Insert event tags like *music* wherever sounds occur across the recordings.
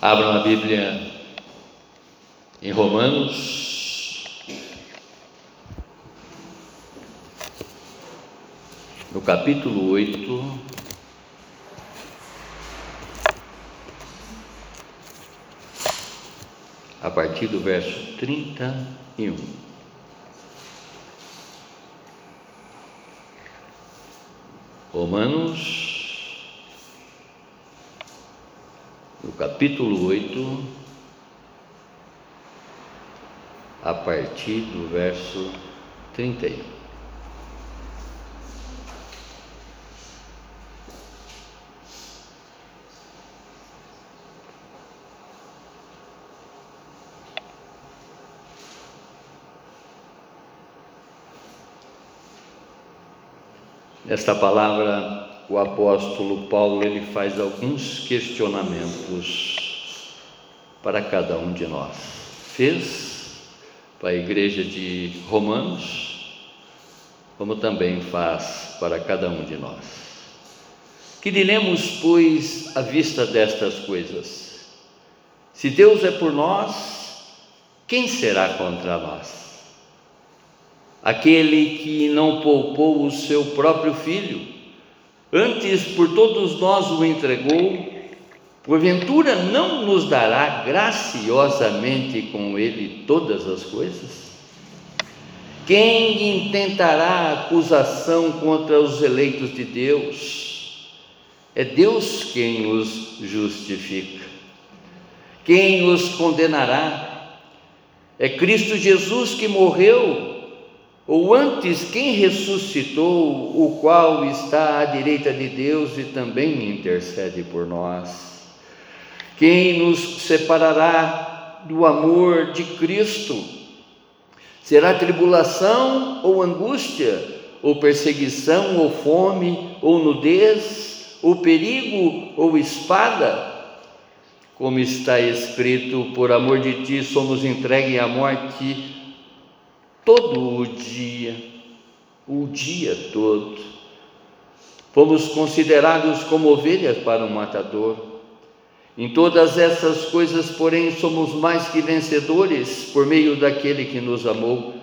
Abram a Bíblia em Romanos, no capítulo 8. A partir do verso 31. Romanos no capítulo 8, a partir do verso 31. Nesta palavra o apóstolo Paulo ele faz alguns questionamentos para cada um de nós. Fez para a igreja de Romanos, como também faz para cada um de nós. Que diremos, pois, à vista destas coisas? Se Deus é por nós, quem será contra nós? Aquele que não poupou o seu próprio filho, Antes por todos nós o entregou, porventura não nos dará graciosamente com ele todas as coisas? Quem intentará acusação contra os eleitos de Deus? É Deus quem os justifica. Quem os condenará? É Cristo Jesus que morreu ou antes, quem ressuscitou, o qual está à direita de Deus e também intercede por nós? Quem nos separará do amor de Cristo? Será tribulação ou angústia, ou perseguição ou fome, ou nudez, ou perigo ou espada? Como está escrito, por amor de ti somos entregues à morte todo o dia, o dia todo. Fomos considerados como ovelhas para um matador. Em todas essas coisas, porém, somos mais que vencedores por meio daquele que nos amou.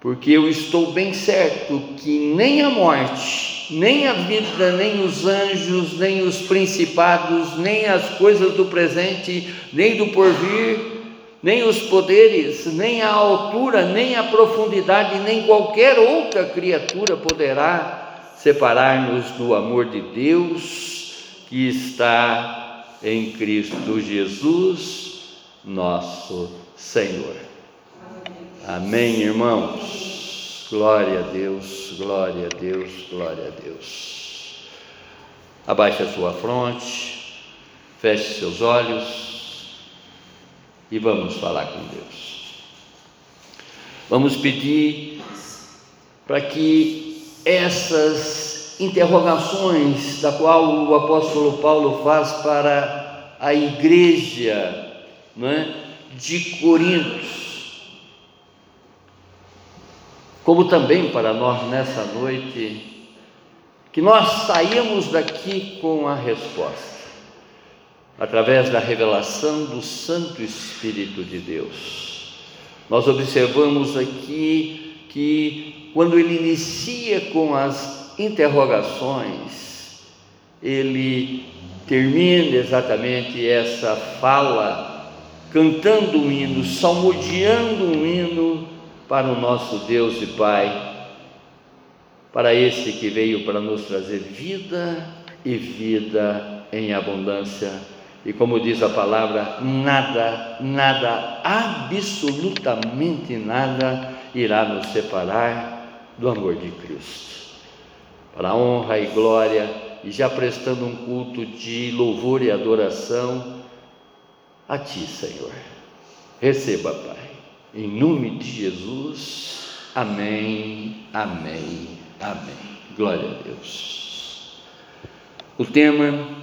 Porque eu estou bem certo que nem a morte, nem a vida, nem os anjos, nem os principados, nem as coisas do presente, nem do porvir, nem os poderes, nem a altura, nem a profundidade, nem qualquer outra criatura poderá separar-nos do amor de Deus que está em Cristo Jesus, nosso Senhor. Amém, irmãos. Glória a Deus, glória a Deus, glória a Deus. Abaixe a sua fronte, feche seus olhos e vamos falar com Deus. Vamos pedir para que essas interrogações da qual o apóstolo Paulo faz para a igreja é, de Corinto, como também para nós nessa noite, que nós saímos daqui com a resposta através da revelação do Santo Espírito de Deus. Nós observamos aqui que quando ele inicia com as interrogações, ele termina exatamente essa fala cantando um hino, salmodiando um hino para o nosso Deus e Pai, para esse que veio para nos trazer vida e vida em abundância e como diz a palavra, nada, nada, absolutamente nada irá nos separar do amor de Cristo. Para a honra e glória, e já prestando um culto de louvor e adoração a Ti, Senhor. Receba, Pai, em nome de Jesus. Amém, amém, amém. Glória a Deus. O tema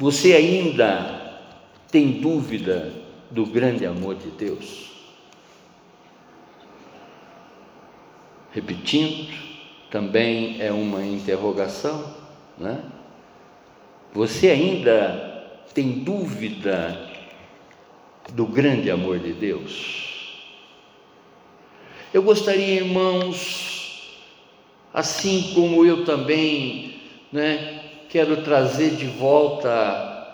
você ainda tem dúvida do grande amor de Deus? Repetindo, também é uma interrogação, né? Você ainda tem dúvida do grande amor de Deus? Eu gostaria, irmãos, assim como eu também, né, quero trazer de volta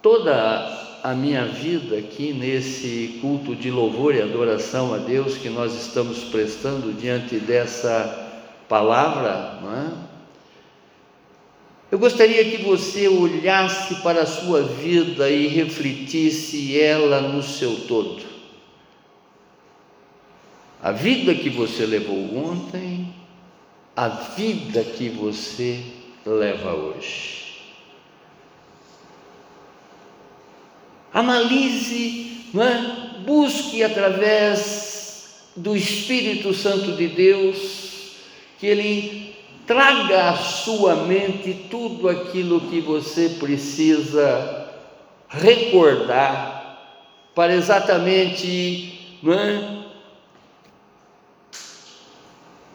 toda a minha vida aqui nesse culto de louvor e adoração a Deus que nós estamos prestando diante dessa palavra, não é? Eu gostaria que você olhasse para a sua vida e refletisse ela no seu todo. A vida que você levou ontem, a vida que você leva hoje. Analise, não é? busque através do Espírito Santo de Deus que Ele traga à sua mente tudo aquilo que você precisa recordar para exatamente não é?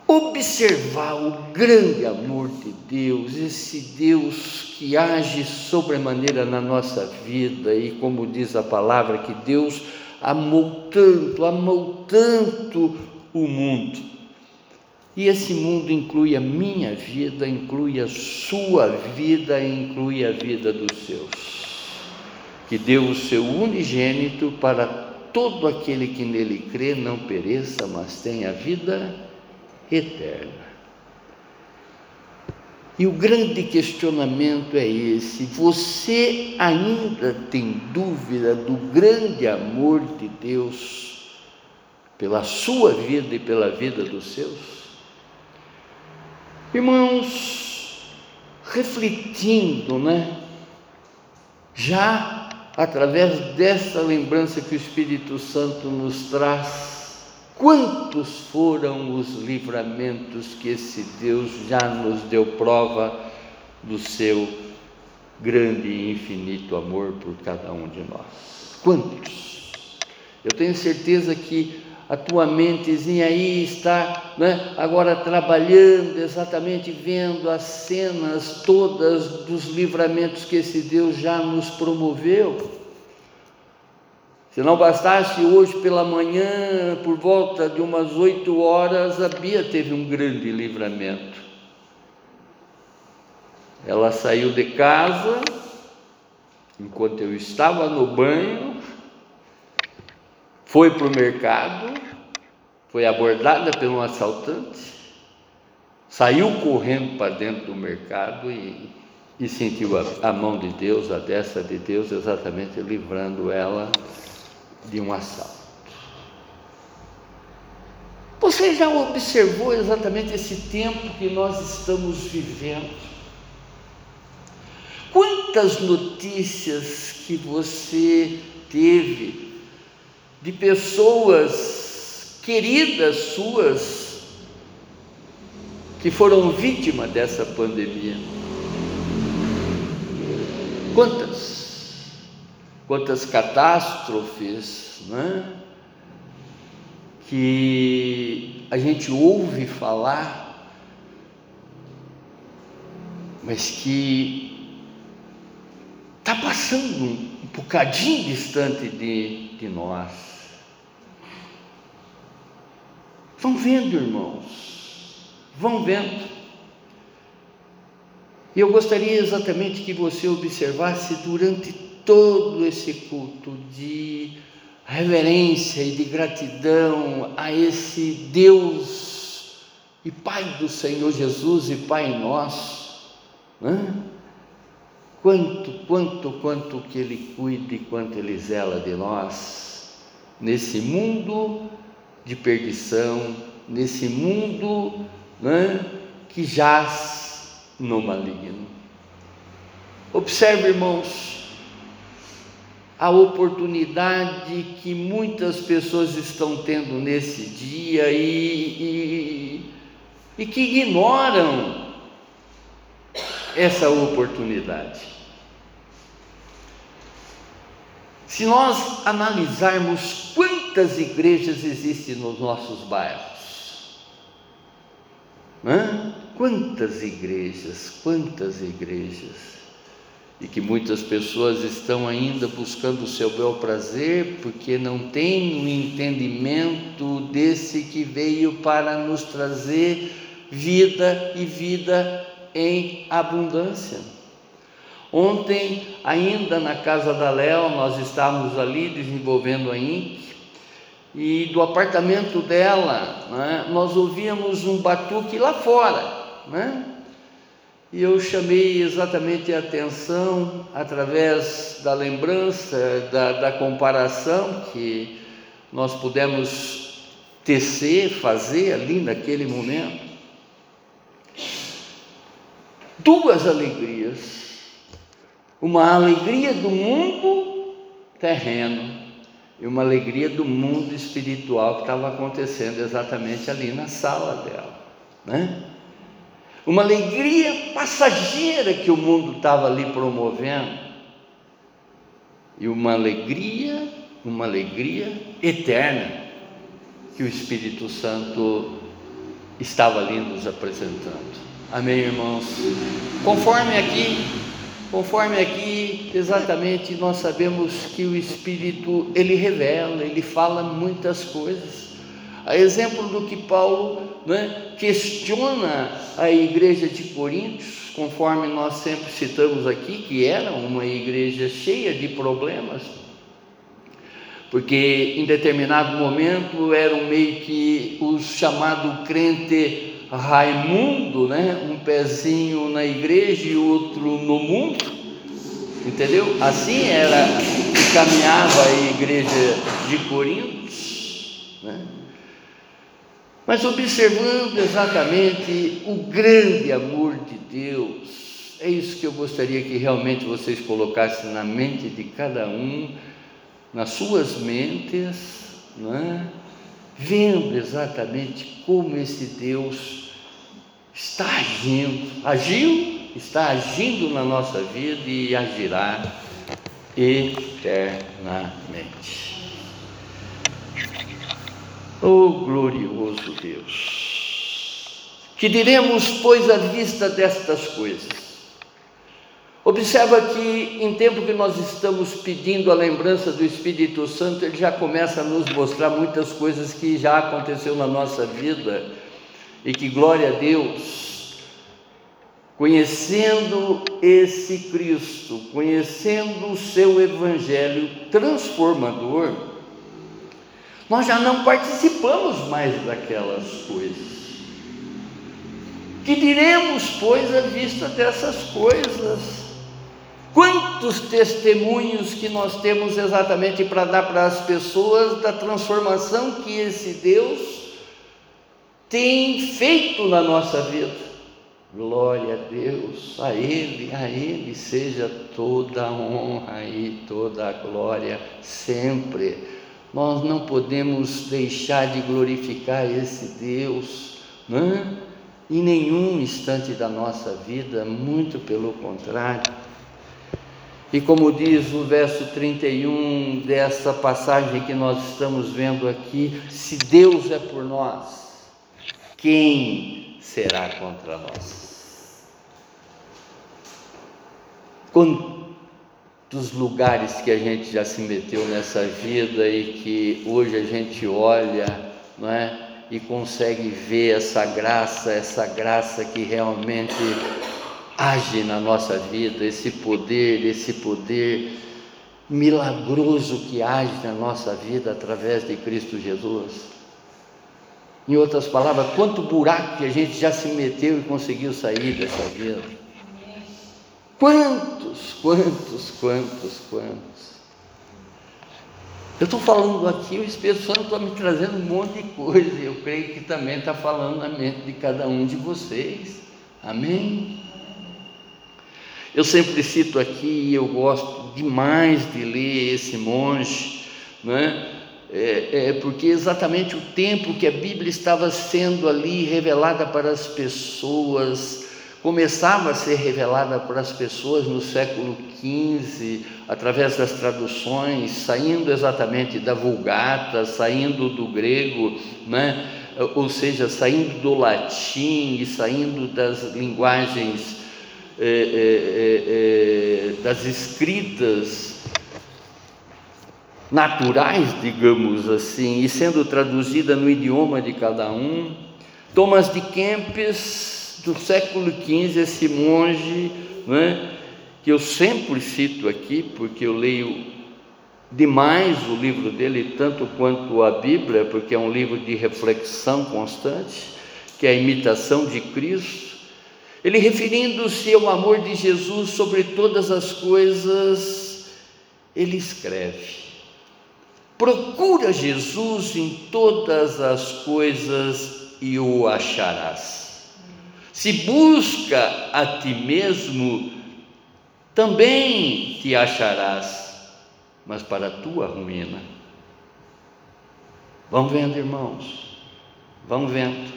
Observar o grande amor de Deus, esse Deus que age sobremaneira na nossa vida e como diz a palavra que Deus amou tanto, amou tanto o mundo. E esse mundo inclui a minha vida, inclui a sua vida, inclui a vida dos seus. Que deu o seu unigênito para todo aquele que nele crê não pereça, mas tenha vida eterna. E o grande questionamento é esse: você ainda tem dúvida do grande amor de Deus pela sua vida e pela vida dos seus? Irmãos, refletindo, né? Já através dessa lembrança que o Espírito Santo nos traz, Quantos foram os livramentos que esse Deus já nos deu prova do seu grande e infinito amor por cada um de nós? Quantos? Eu tenho certeza que a tua mentezinha aí está né, agora trabalhando, exatamente vendo as cenas todas dos livramentos que esse Deus já nos promoveu. Se não bastasse hoje pela manhã, por volta de umas oito horas, a Bia teve um grande livramento. Ela saiu de casa, enquanto eu estava no banho, foi para o mercado, foi abordada por um assaltante, saiu correndo para dentro do mercado e, e sentiu a, a mão de Deus, a dessa de Deus, exatamente livrando ela de um assalto. Você já observou exatamente esse tempo que nós estamos vivendo? Quantas notícias que você teve de pessoas queridas suas que foram vítimas dessa pandemia? Quantas? Quantas catástrofes né, que a gente ouve falar, mas que está passando um bocadinho distante de, de nós. Vão vendo, irmãos, vão vendo. E eu gostaria exatamente que você observasse durante todo esse culto de reverência e de gratidão a esse Deus e Pai do Senhor Jesus e Pai nosso. Né? Quanto, quanto, quanto que Ele cuide, quanto Ele zela de nós, nesse mundo de perdição, nesse mundo né, que jaz no maligno. Observe, irmãos, a oportunidade que muitas pessoas estão tendo nesse dia e, e, e que ignoram essa oportunidade. Se nós analisarmos quantas igrejas existem nos nossos bairros, né? quantas igrejas, quantas igrejas, e que muitas pessoas estão ainda buscando o seu bel prazer porque não têm um entendimento desse que veio para nos trazer vida e vida em abundância. Ontem, ainda na casa da Léo, nós estávamos ali desenvolvendo a INC, e do apartamento dela, né, nós ouvíamos um batuque lá fora, né? E eu chamei exatamente a atenção através da lembrança, da, da comparação que nós pudemos tecer, fazer ali naquele momento. Duas alegrias. Uma alegria do mundo terreno e uma alegria do mundo espiritual que estava acontecendo exatamente ali na sala dela, né? Uma alegria passageira que o mundo estava ali promovendo e uma alegria, uma alegria eterna que o Espírito Santo estava ali nos apresentando. Amém, irmãos? Conforme aqui Conforme aqui, exatamente, nós sabemos que o Espírito, ele revela, ele fala muitas coisas. A exemplo do que Paulo né, questiona a igreja de Coríntios, conforme nós sempre citamos aqui, que era uma igreja cheia de problemas, porque em determinado momento eram meio que os chamado crente Raimundo, né? um pezinho na igreja e outro no mundo, entendeu? Assim era que caminhava a igreja de Corinto, né? Mas observando exatamente o grande amor de Deus, é isso que eu gostaria que realmente vocês colocassem na mente de cada um, nas suas mentes, não é? vendo exatamente como esse Deus está agindo, agiu, está agindo na nossa vida e agirá eternamente. Oh glorioso Deus! Que diremos, pois, à vista destas coisas? Observa que em tempo que nós estamos pedindo a lembrança do Espírito Santo, ele já começa a nos mostrar muitas coisas que já aconteceu na nossa vida e que glória a Deus, conhecendo esse Cristo, conhecendo o seu evangelho transformador, nós já não participamos mais daquelas coisas. Que diremos, pois, à vista dessas coisas? Quantos testemunhos que nós temos exatamente para dar para as pessoas da transformação que esse Deus tem feito na nossa vida. Glória a Deus, a Ele, a Ele seja toda a honra e toda a glória sempre. Nós não podemos deixar de glorificar esse Deus, né? em nenhum instante da nossa vida, muito pelo contrário. E como diz o verso 31 dessa passagem que nós estamos vendo aqui, se Deus é por nós, quem será contra nós? Quantos lugares que a gente já se meteu nessa vida e que hoje a gente olha, não é? E consegue ver essa graça, essa graça que realmente age na nossa vida, esse poder, esse poder milagroso que age na nossa vida através de Cristo Jesus. Em outras palavras, quanto buraco que a gente já se meteu e conseguiu sair dessa vida. Quantos, quantos, quantos, quantos. Eu estou falando aqui, o Espírito Santo está me trazendo um monte de coisa, eu creio que também está falando na mente de cada um de vocês. Amém? Eu sempre cito aqui, eu gosto demais de ler esse monge, né? É, é, porque exatamente o tempo que a Bíblia estava sendo ali revelada para as pessoas, começava a ser revelada para as pessoas no século XV, através das traduções, saindo exatamente da Vulgata, saindo do grego, né? ou seja, saindo do latim e saindo das linguagens é, é, é, das escritas naturais, digamos assim, e sendo traduzida no idioma de cada um. Thomas de Kempis, do século XV, esse monge, né, que eu sempre cito aqui, porque eu leio demais o livro dele, tanto quanto a Bíblia, porque é um livro de reflexão constante, que é a imitação de Cristo. Ele referindo-se ao amor de Jesus sobre todas as coisas, ele escreve: Procura Jesus em todas as coisas e o acharás. Se busca a ti mesmo, também te acharás, mas para a tua ruína. Vamos vendo, irmãos, vamos vendo.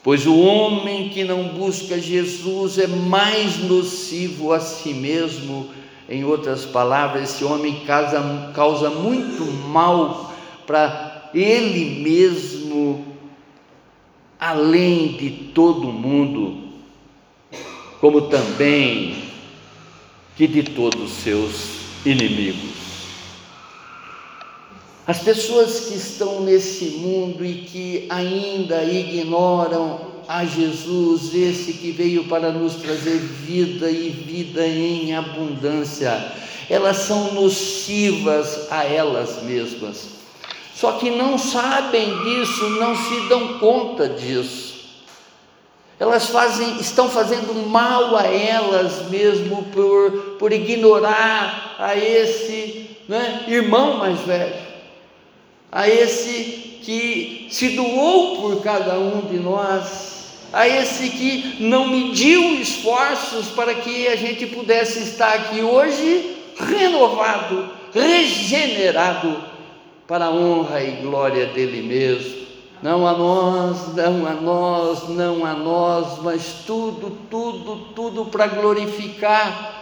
Pois o homem que não busca Jesus é mais nocivo a si mesmo em outras palavras, esse homem causa, causa muito mal para ele mesmo, além de todo mundo, como também que de todos os seus inimigos. As pessoas que estão nesse mundo e que ainda ignoram a Jesus, esse que veio para nos trazer vida e vida em abundância. Elas são nocivas a elas mesmas. Só que não sabem disso, não se dão conta disso. Elas fazem, estão fazendo mal a elas mesmo por, por ignorar a esse né, irmão mais velho, a esse que se doou por cada um de nós, a esse que não mediu esforços para que a gente pudesse estar aqui hoje renovado, regenerado para a honra e glória dele mesmo. Não a nós, não a nós, não a nós, mas tudo, tudo, tudo para glorificar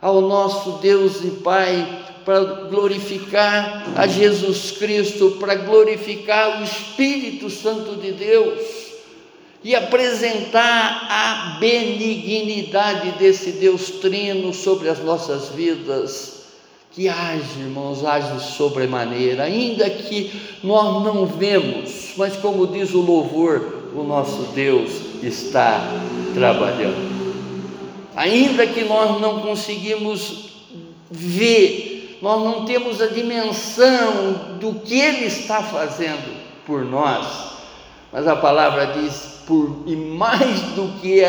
ao nosso Deus e Pai, para glorificar a Jesus Cristo, para glorificar o Espírito Santo de Deus e apresentar a benignidade desse Deus Trino sobre as nossas vidas. Que age, irmãos, age sobremaneira, ainda que nós não vemos, mas como diz o louvor, o nosso Deus está trabalhando. Ainda que nós não conseguimos ver, nós não temos a dimensão do que Ele está fazendo por nós, mas a palavra diz por, e mais do que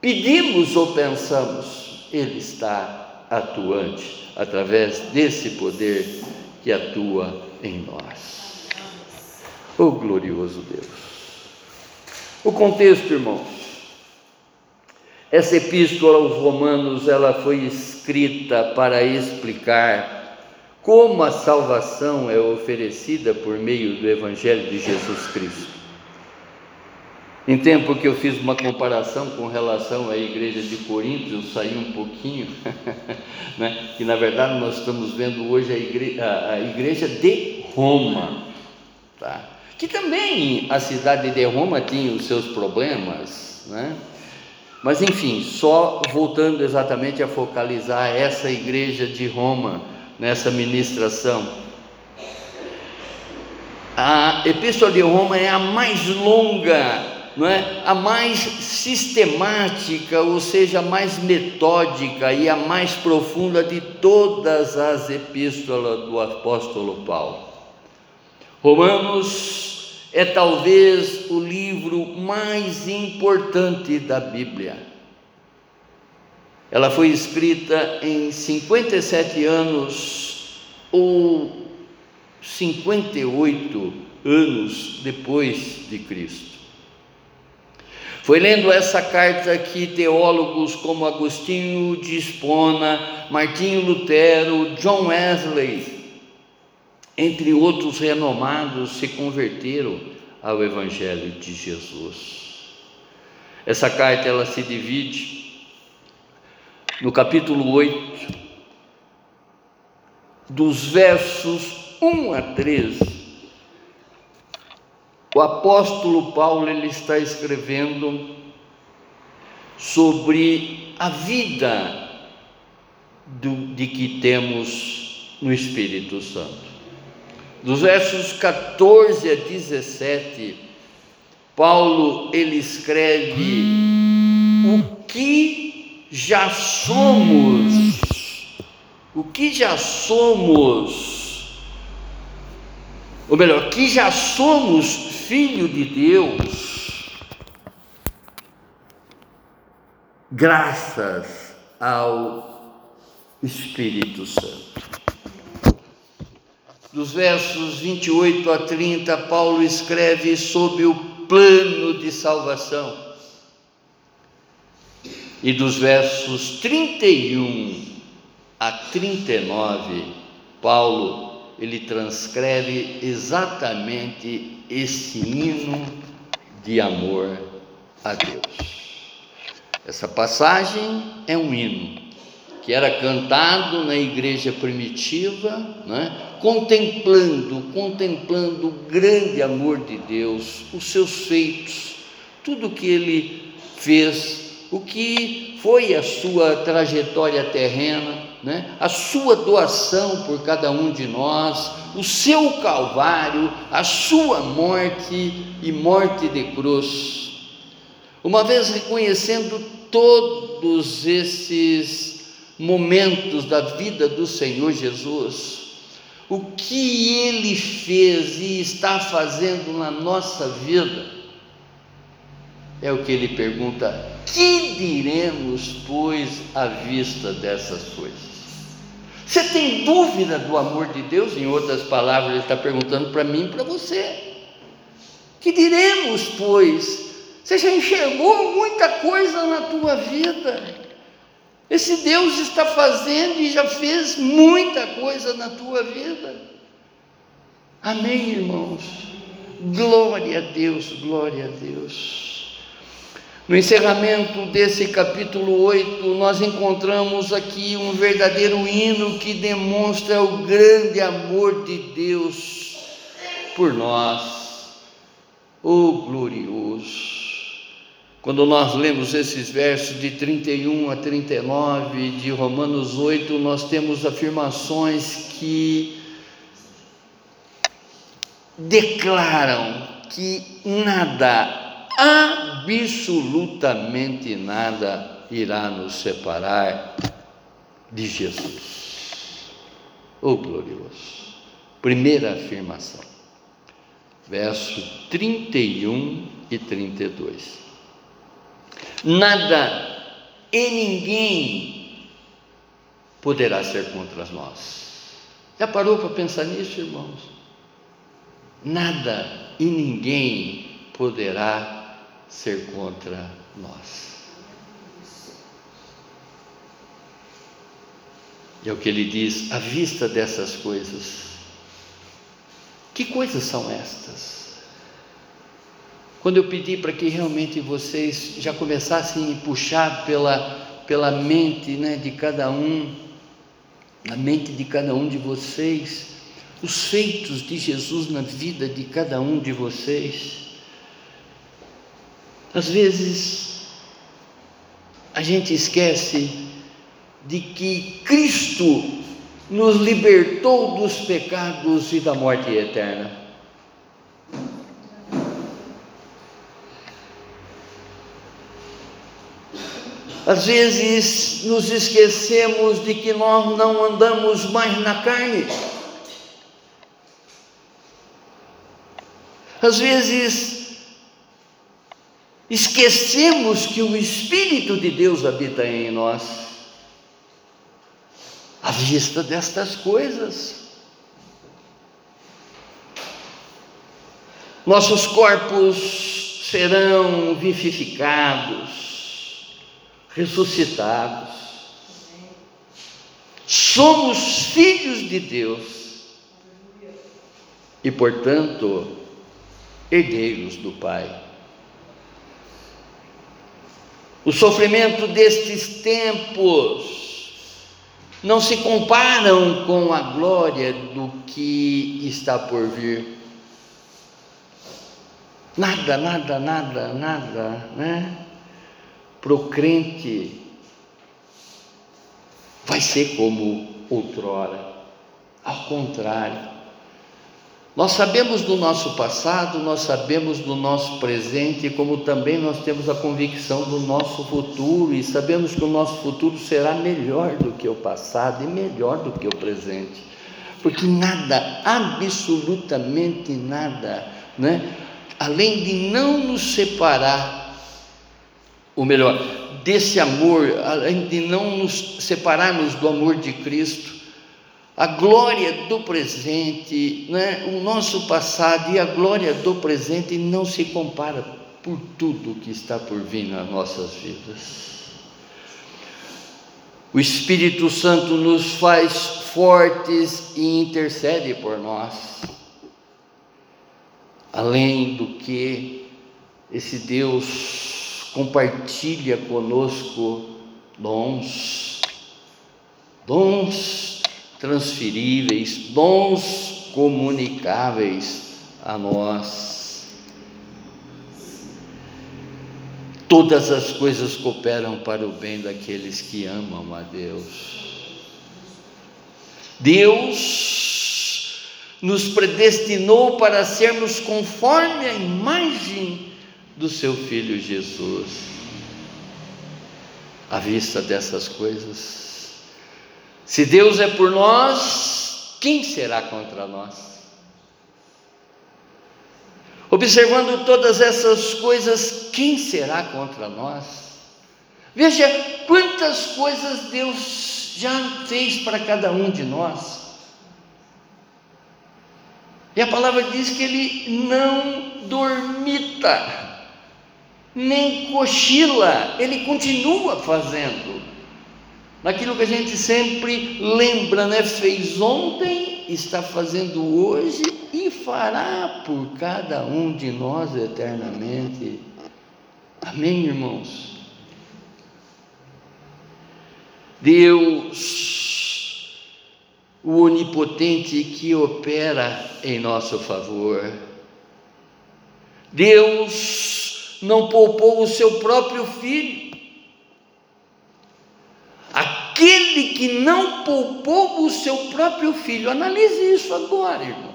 pedimos ou pensamos, Ele está atuante através desse poder que atua em nós. Oh glorioso Deus! O contexto, irmãos. Essa epístola aos Romanos, ela foi escrita para explicar como a salvação é oferecida por meio do Evangelho de Jesus Cristo. Em tempo que eu fiz uma comparação com relação à igreja de Corinto, eu saí um pouquinho, *laughs* né? que na verdade nós estamos vendo hoje a igreja, a igreja de Roma, tá? que também a cidade de Roma tinha os seus problemas, né? mas enfim, só voltando exatamente a focalizar essa igreja de Roma nessa ministração. A Epístola de Roma é a mais longa não é? a mais sistemática, ou seja, a mais metódica e a mais profunda de todas as epístolas do apóstolo Paulo. Romanos é talvez o livro mais importante da Bíblia. Ela foi escrita em 57 anos ou 58 anos depois de Cristo. Foi lendo essa carta que teólogos como Agostinho de Espona, Martinho Lutero, John Wesley, entre outros renomados, se converteram ao Evangelho de Jesus. Essa carta ela se divide no capítulo 8, dos versos 1 a 13 o apóstolo Paulo ele está escrevendo sobre a vida do, de que temos no Espírito Santo. Dos versos 14 a 17, Paulo ele escreve o que já somos, o que já somos, ou melhor, que já somos filho de Deus, graças ao Espírito Santo. Dos versos 28 a 30, Paulo escreve sobre o plano de salvação. E dos versos 31 a 39, Paulo ele transcreve exatamente esse hino de amor a Deus. Essa passagem é um hino que era cantado na igreja primitiva, né? contemplando, contemplando o grande amor de Deus, os seus feitos, tudo que ele fez, o que foi a sua trajetória terrena, né? a sua doação por cada um de nós, o seu calvário, a sua morte e morte de cruz. Uma vez reconhecendo todos esses momentos da vida do Senhor Jesus, o que ele fez e está fazendo na nossa vida, é o que ele pergunta: que diremos, pois, à vista dessas coisas? Você tem dúvida do amor de Deus? Em outras palavras, ele está perguntando para mim e para você. Que diremos, pois? Você já enxergou muita coisa na tua vida. Esse Deus está fazendo e já fez muita coisa na tua vida. Amém, irmãos? Glória a Deus, glória a Deus. No encerramento desse capítulo 8, nós encontramos aqui um verdadeiro hino que demonstra o grande amor de Deus por nós. Oh glorioso! Quando nós lemos esses versos de 31 a 39 de Romanos 8, nós temos afirmações que declaram que nada, absolutamente nada, irá nos separar de Jesus. Oh glorioso! Primeira afirmação, verso 31 e 32 nada e ninguém poderá ser contra nós. Já parou para pensar nisso, irmãos? Nada e ninguém poderá ser contra nós. E é o que ele diz, à vista dessas coisas. Que coisas são estas? Quando eu pedi para que realmente vocês já começassem a puxar pela, pela mente né, de cada um, a mente de cada um de vocês, os feitos de Jesus na vida de cada um de vocês. Às vezes, a gente esquece de que Cristo nos libertou dos pecados e da morte eterna. Às vezes nos esquecemos de que nós não andamos mais na carne. Às vezes esquecemos que o Espírito de Deus habita em nós. À vista destas coisas, nossos corpos serão vivificados, ressuscitados. Somos filhos de Deus e, portanto, herdeiros do Pai. O sofrimento destes tempos não se comparam com a glória do que está por vir. Nada, nada, nada, nada, né? para o crente vai ser como outrora. Ao contrário, nós sabemos do nosso passado, nós sabemos do nosso presente, como também nós temos a convicção do nosso futuro e sabemos que o nosso futuro será melhor do que o passado e melhor do que o presente. Porque nada, absolutamente nada, né? além de não nos separar, ou melhor, desse amor, além de não nos separarmos do amor de Cristo, a glória do presente, né? o nosso passado e a glória do presente não se compara por tudo que está por vir nas nossas vidas. O Espírito Santo nos faz fortes e intercede por nós. Além do que esse Deus compartilha conosco dons, dons transferíveis, dons comunicáveis a nós. Todas as coisas cooperam para o bem daqueles que amam a Deus. Deus nos predestinou para sermos conforme a imagem do seu Filho Jesus. À vista dessas coisas, se Deus é por nós, quem será contra nós? Observando todas essas coisas, quem será contra nós? Veja quantas coisas Deus já fez para cada um de nós. E a palavra diz que ele não dormita, nem cochila, ele continua fazendo naquilo que a gente sempre lembra, né? Fez ontem, está fazendo hoje e fará por cada um de nós eternamente. Amém, irmãos? Deus, o onipotente que opera em nosso favor. Deus não poupou o seu próprio filho aquele que não poupou o seu próprio filho. Analise isso agora, irmãos.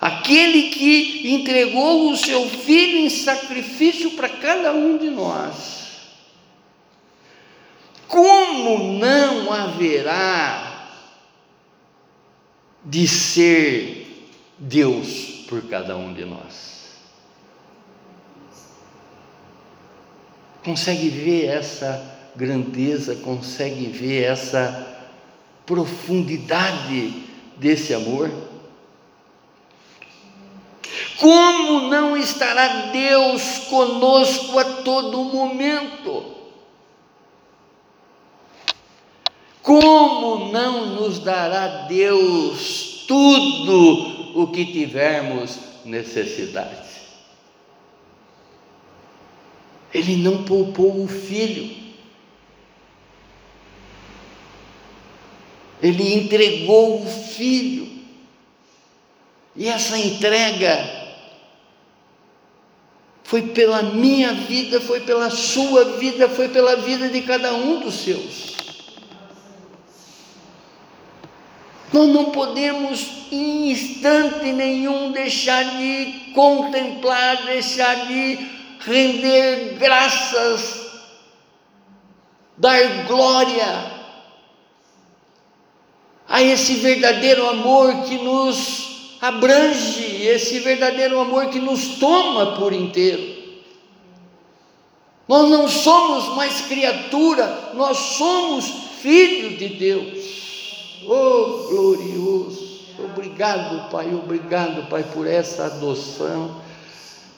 Aquele que entregou o seu filho em sacrifício para cada um de nós. Como não haverá de ser Deus por cada um de nós? Consegue ver essa grandeza, consegue ver essa profundidade desse amor? Como não estará Deus conosco a todo momento? Como não nos dará Deus tudo o que tivermos necessidade? Ele não poupou o filho. Ele entregou o filho. E essa entrega foi pela minha vida, foi pela sua vida, foi pela vida de cada um dos seus. Nós não podemos em instante nenhum deixar de contemplar, deixar de render graças, dar glória a esse verdadeiro amor que nos abrange, esse verdadeiro amor que nos toma por inteiro. Nós não somos mais criatura, nós somos filhos de Deus. Oh, glorioso! Obrigado, Pai, obrigado, Pai, por essa adoção.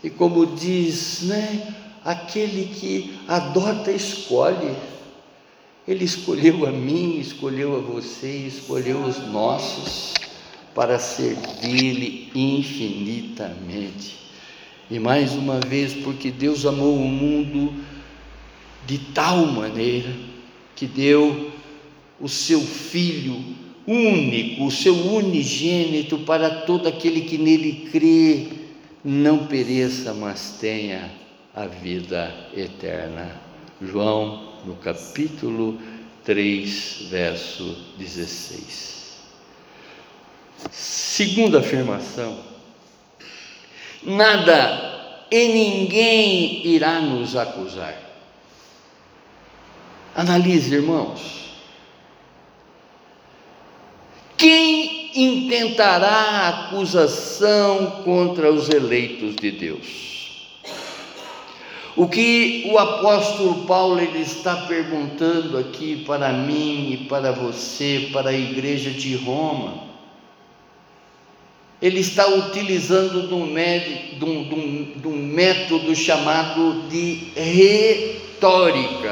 E como diz, né? Aquele que adota escolhe. Ele escolheu a mim, escolheu a você, escolheu os nossos para servir-lhe infinitamente. E mais uma vez, porque Deus amou o mundo de tal maneira que deu o seu Filho único, o seu unigênito para todo aquele que nele crê não pereça, mas tenha a vida eterna. João, no capítulo 3, verso 16. Segunda afirmação: nada e ninguém irá nos acusar. Analise, irmãos. Quem intentará acusação contra os eleitos de Deus? O que o apóstolo Paulo ele está perguntando aqui para mim e para você, para a igreja de Roma, ele está utilizando de um, método chamado de retórica.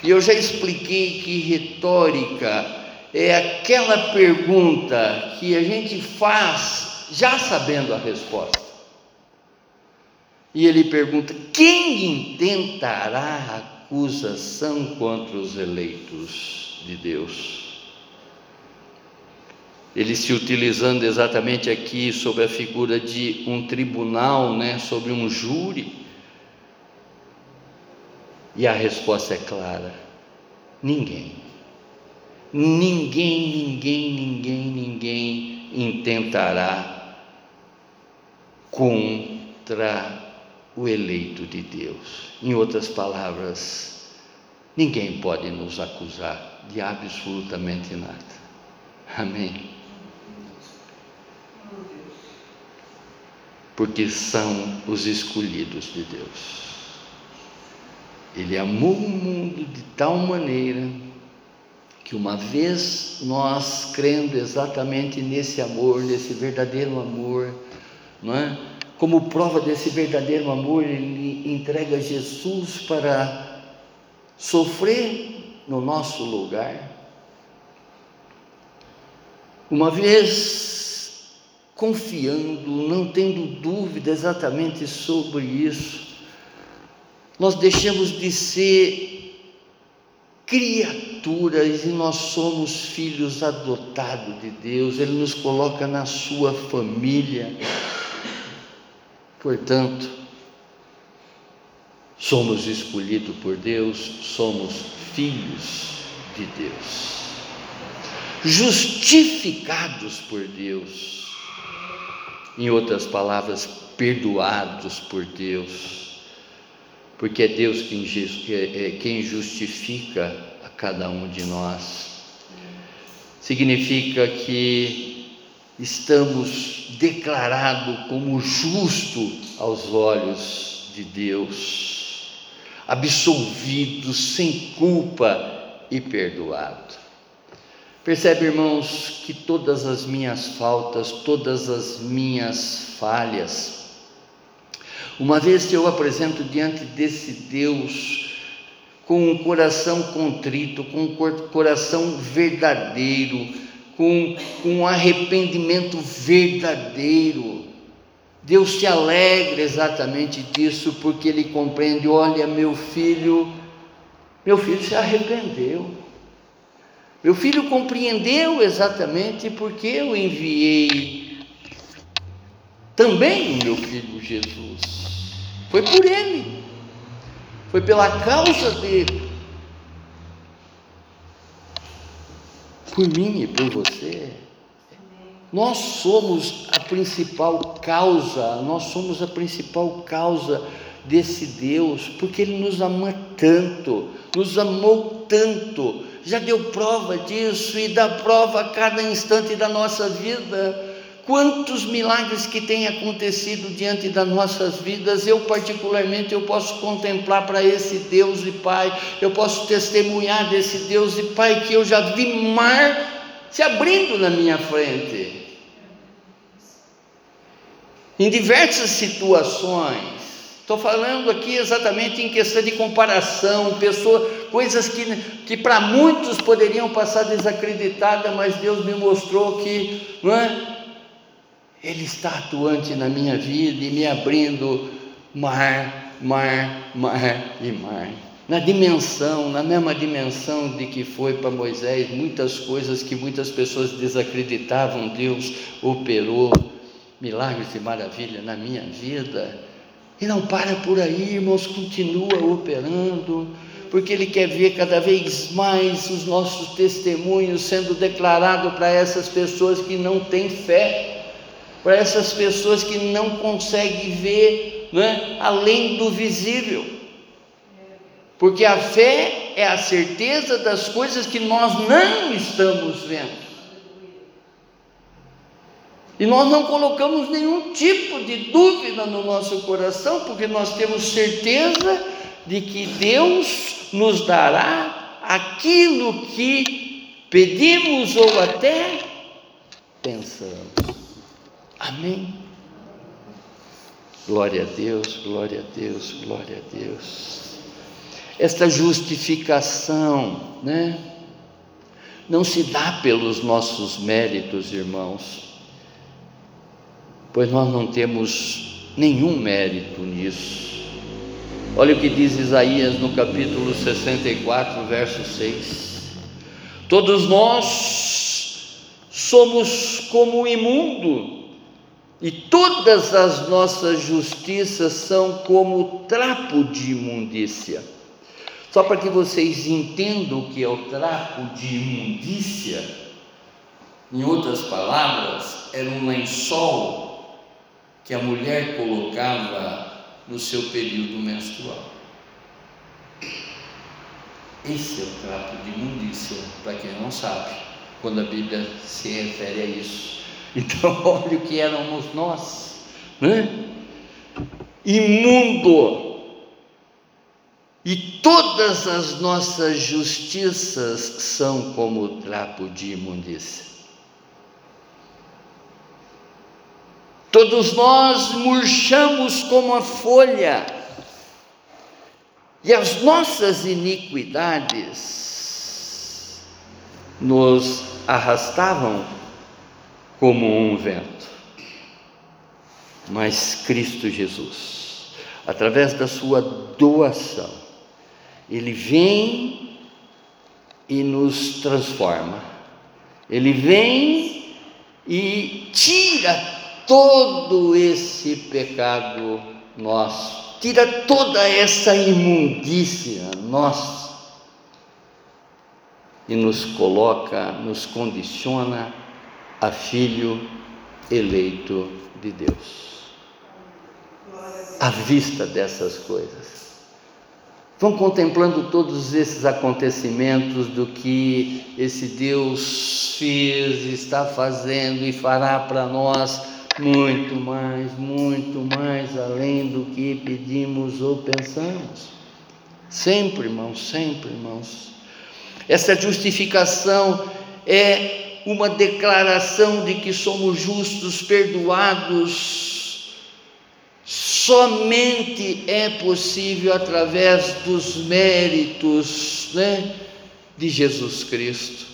E eu já expliquei que retórica é aquela pergunta que a gente faz já sabendo a resposta. E ele pergunta: quem intentará acusação contra os eleitos de Deus? Ele se utilizando exatamente aqui sobre a figura de um tribunal, né, sobre um júri. E a resposta é clara: ninguém. Ninguém, ninguém, ninguém, ninguém intentará contra o eleito de Deus. Em outras palavras, ninguém pode nos acusar de absolutamente nada. Amém. Porque são os escolhidos de Deus. Ele amou o mundo de tal maneira que uma vez nós crendo exatamente nesse amor, nesse verdadeiro amor, não é? como prova desse verdadeiro amor, ele entrega Jesus para sofrer no nosso lugar. Uma vez confiando, não tendo dúvida exatamente sobre isso, nós deixamos de ser criaturas e nós somos filhos adotados de Deus, Ele nos coloca na sua família. Portanto, somos escolhidos por Deus, somos filhos de Deus, justificados por Deus, em outras palavras, perdoados por Deus, porque é Deus quem é, justifica a cada um de nós. Significa que estamos declarados como justo aos olhos de Deus, absolvidos, sem culpa e perdoado. Percebe, irmãos, que todas as minhas faltas, todas as minhas falhas, uma vez que eu apresento diante desse Deus, com um coração contrito, com um coração verdadeiro, com, com um arrependimento verdadeiro. Deus se alegra exatamente disso, porque Ele compreende: olha, meu filho, meu filho se arrependeu. Meu filho compreendeu exatamente porque eu enviei também o meu filho Jesus. Foi por ele, foi pela causa dele. por mim e por você. Nós somos a principal causa, nós somos a principal causa desse Deus, porque Ele nos ama tanto, nos amou tanto, já deu prova disso e dá prova a cada instante da nossa vida. Quantos milagres que têm acontecido diante das nossas vidas, eu particularmente eu posso contemplar para esse Deus e Pai, eu posso testemunhar desse Deus e Pai que eu já vi mar se abrindo na minha frente. Em diversas situações, Estou falando aqui exatamente em questão de comparação, pessoa, coisas que, que para muitos poderiam passar desacreditadas, mas Deus me mostrou que não é? Ele está atuante na minha vida e me abrindo mar, mar, mar e mar. Na dimensão, na mesma dimensão de que foi para Moisés, muitas coisas que muitas pessoas desacreditavam, Deus operou milagres e maravilhas na minha vida. E não para por aí, irmãos, continua operando, porque Ele quer ver cada vez mais os nossos testemunhos sendo declarados para essas pessoas que não têm fé, para essas pessoas que não conseguem ver né, além do visível. Porque a fé é a certeza das coisas que nós não estamos vendo. E nós não colocamos nenhum tipo de dúvida no nosso coração, porque nós temos certeza de que Deus nos dará aquilo que pedimos ou até pensamos. Amém. Glória a Deus, glória a Deus, glória a Deus. Esta justificação, né? Não se dá pelos nossos méritos, irmãos pois nós não temos nenhum mérito nisso. Olha o que diz Isaías no capítulo 64, verso 6. Todos nós somos como imundo, e todas as nossas justiças são como trapo de imundícia. Só para que vocês entendam o que é o trapo de imundícia, em outras palavras, era um lençol que a mulher colocava no seu período menstrual. Esse é o trapo de imundícia, para quem não sabe, quando a Bíblia se refere a isso. *laughs* Então, olha o que éramos nós, né? Imundo. E todas as nossas justiças são como trapo de imundícia. Todos nós murchamos como a folha, e as nossas iniquidades nos arrastavam como um vento. Mas Cristo Jesus, através da sua doação, Ele vem e nos transforma, Ele vem e tira todo esse pecado nosso, tira toda essa imundícia nossa e nos coloca, nos condiciona a filho eleito de Deus. À vista dessas coisas, vão contemplando todos esses acontecimentos do que esse Deus fez, está fazendo e fará para nós muito mais, muito mais além do que pedimos ou pensamos. Sempre, irmãos, sempre, irmãos. Essa justificação é uma declaração de que somos justos, perdoados. Somente é possível através dos méritos né, de Jesus Cristo.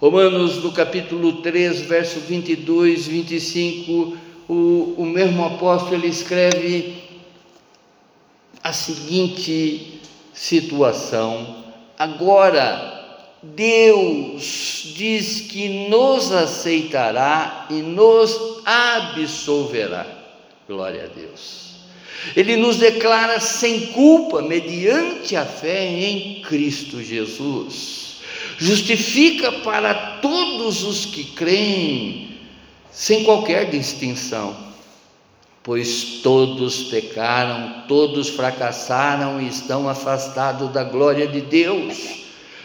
Romanos, no capítulo 3, verso 22, 25, o, o mesmo apóstolo ele escreve a seguinte situação: agora Deus diz que nos aceitará e nos absolverá. Glória a Deus. Ele nos declara sem culpa mediante a fé em Cristo Jesus justifica para todos os que creem, sem qualquer distinção, pois todos pecaram, todos fracassaram e estão afastados da glória de Deus.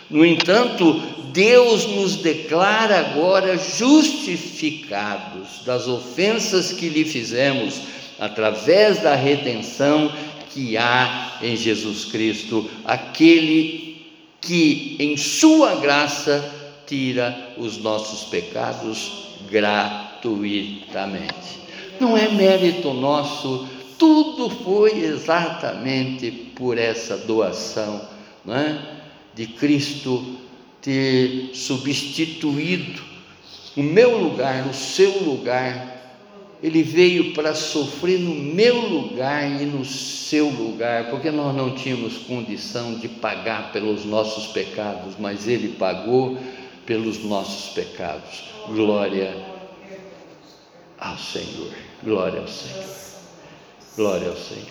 No entanto, Deus nos declara agora justificados das ofensas que lhe fizemos, através da redenção que há em Jesus Cristo, aquele que em Sua graça tira os nossos pecados gratuitamente. Não é mérito nosso, tudo foi exatamente por essa doação não é? De Cristo ter substituído o meu lugar, o seu lugar ele veio para sofrer no meu lugar e no seu lugar, porque nós não tínhamos condição de pagar pelos nossos pecados, mas ele pagou pelos nossos pecados. Glória ao Senhor. Glória ao Senhor. Glória ao Senhor.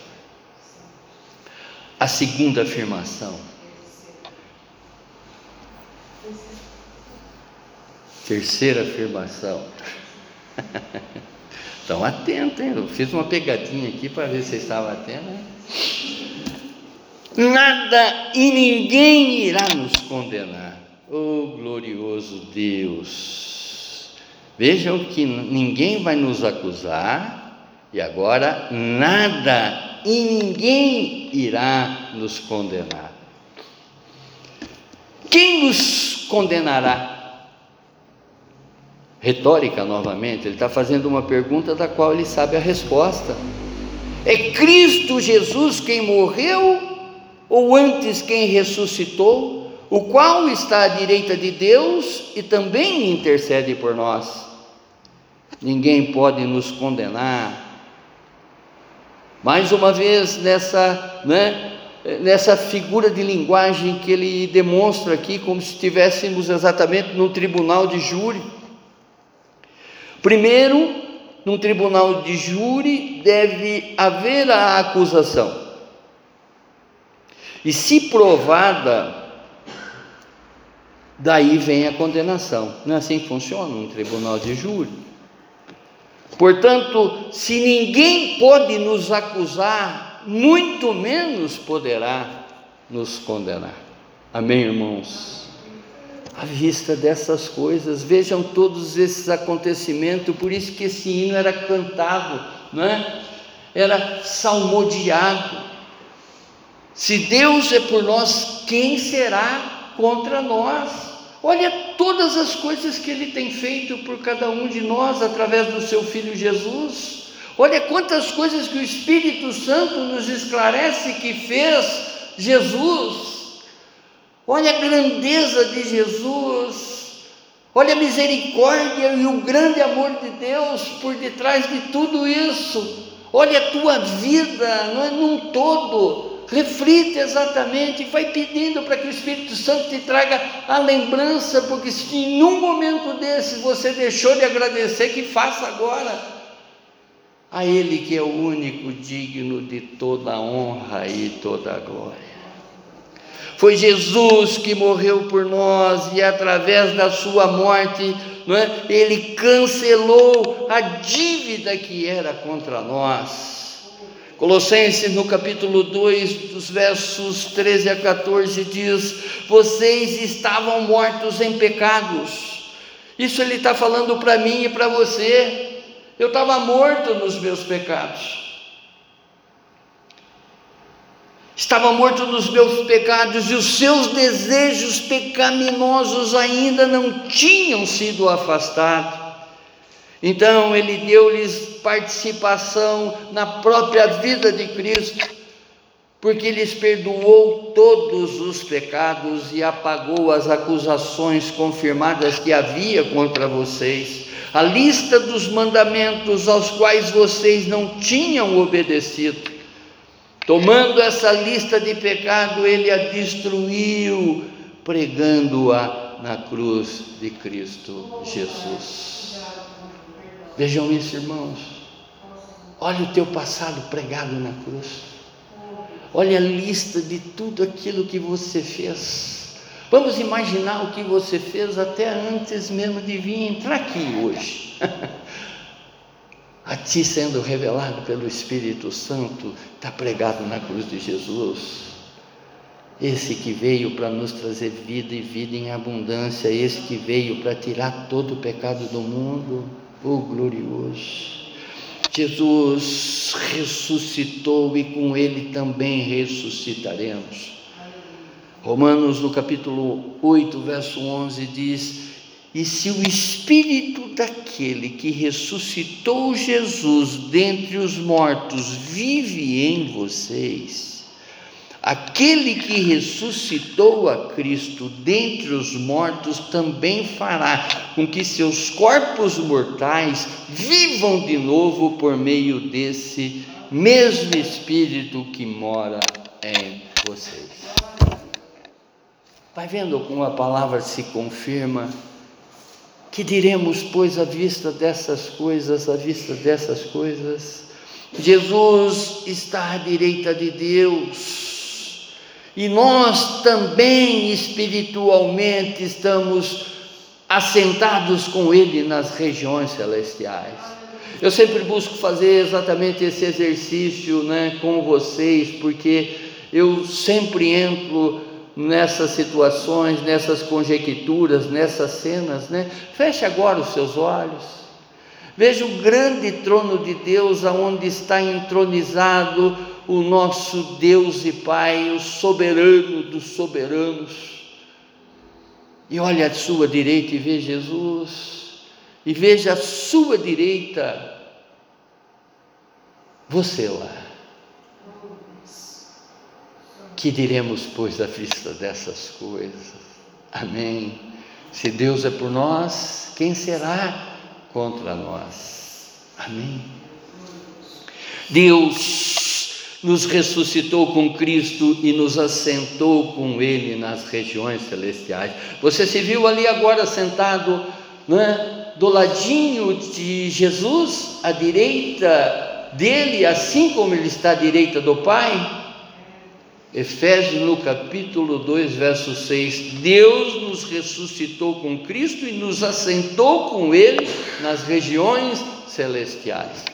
A segunda afirmação. Terceira afirmação. *laughs* Estão atentos, hein? Eu fiz uma pegadinha aqui para ver se vocês estavam atentos. Hein? Nada e ninguém irá nos condenar. Oh glorioso Deus! Vejam que ninguém vai nos acusar, e agora nada e ninguém irá nos condenar. Quem nos condenará? retórica novamente, ele está fazendo uma pergunta da qual ele sabe a resposta. É Cristo Jesus quem morreu, ou antes quem ressuscitou, o qual está à direita de Deus e também intercede por nós. Ninguém pode nos condenar. Mais uma vez, nessa, né, nessa figura de linguagem que ele demonstra aqui, como se estivéssemos exatamente no tribunal de júri. Primeiro, num tribunal de júri deve haver a acusação. E se provada, daí vem a condenação. Não é assim que funciona um tribunal de júri. Portanto, se ninguém pode nos acusar, muito menos poderá nos condenar. Amém, irmãos? à vista dessas coisas. Vejam todos esses acontecimentos, por isso que esse hino era cantado, não é? Era salmodiado. Se Deus é por nós, quem será contra nós? Olha todas as coisas que Ele tem feito por cada um de nós através do Seu Filho Jesus. Olha quantas coisas que o Espírito Santo nos esclarece que fez Jesus. Olha a grandeza de Jesus, olha a misericórdia e o grande amor de Deus por detrás de tudo isso. Olha a tua vida, não é num todo. Reflita exatamente vai pedindo para que o Espírito Santo te traga a lembrança, porque se em um momento desse você deixou de agradecer, que faça agora a Ele que é o único digno de toda a honra e toda a glória. Foi Jesus que morreu por nós e através da sua morte, não é? ele cancelou a dívida que era contra nós. Colossenses no capítulo 2, dos versos 13 a 14 diz: Vocês estavam mortos em pecados. Isso ele está falando para mim e para você. Eu estava morto nos meus pecados. estava morto nos meus pecados e os seus desejos pecaminosos ainda não tinham sido afastados. Então ele deu-lhes participação na própria vida de Cristo, porque lhes perdoou todos os pecados e apagou as acusações confirmadas que havia contra vocês, a lista dos mandamentos aos quais vocês não tinham obedecido Tomando essa lista de pecado, ele a destruiu, pregando-a na cruz de Cristo Jesus. Vejam isso, irmãos. Olha o teu passado pregado na cruz. Olha a lista de tudo aquilo que você fez. Vamos imaginar o que você fez até antes mesmo de vir entrar aqui hoje. *laughs* a ti sendo revelado pelo Espírito Santo, está pregado na cruz de Jesus. Esse que veio para nos trazer vida e vida em abundância, esse que veio para tirar todo o pecado do mundo, o glorioso. Jesus ressuscitou e com ele também ressuscitaremos. Romanos no capítulo 8, verso 11 diz: e se o espírito daquele que ressuscitou Jesus dentre os mortos vive em vocês, aquele que ressuscitou a Cristo dentre os mortos também fará com que seus corpos mortais vivam de novo por meio desse mesmo espírito que mora em vocês. Vai vendo como a palavra se confirma? Que diremos, pois, à vista dessas coisas, à vista dessas coisas? Jesus está à direita de Deus. E nós também espiritualmente estamos assentados com Ele nas regiões celestiais. Eu sempre busco fazer exatamente esse exercício né, com vocês, porque eu sempre entro nessas situações, nessas conjecturas, nessas cenas. Né? Feche agora os seus olhos. Veja o grande trono de Deus, aonde está entronizado o nosso Deus e Pai, o soberano dos soberanos. E olha à sua direita e vê Jesus, e veja à sua direita você lá. Que diremos, pois, à vista dessas coisas? Amém. Se Deus é por nós, quem será contra nós. Amém. Deus nos ressuscitou com Cristo e nos assentou com Ele nas regiões celestiais. Você se viu ali agora sentado, né, do ladinho de Jesus, à direita dele, assim como ele está à direita do Pai? Efésios no capítulo 2, verso 6, Deus nos ressuscitou com Cristo e nos assentou com Ele nas regiões celestiais.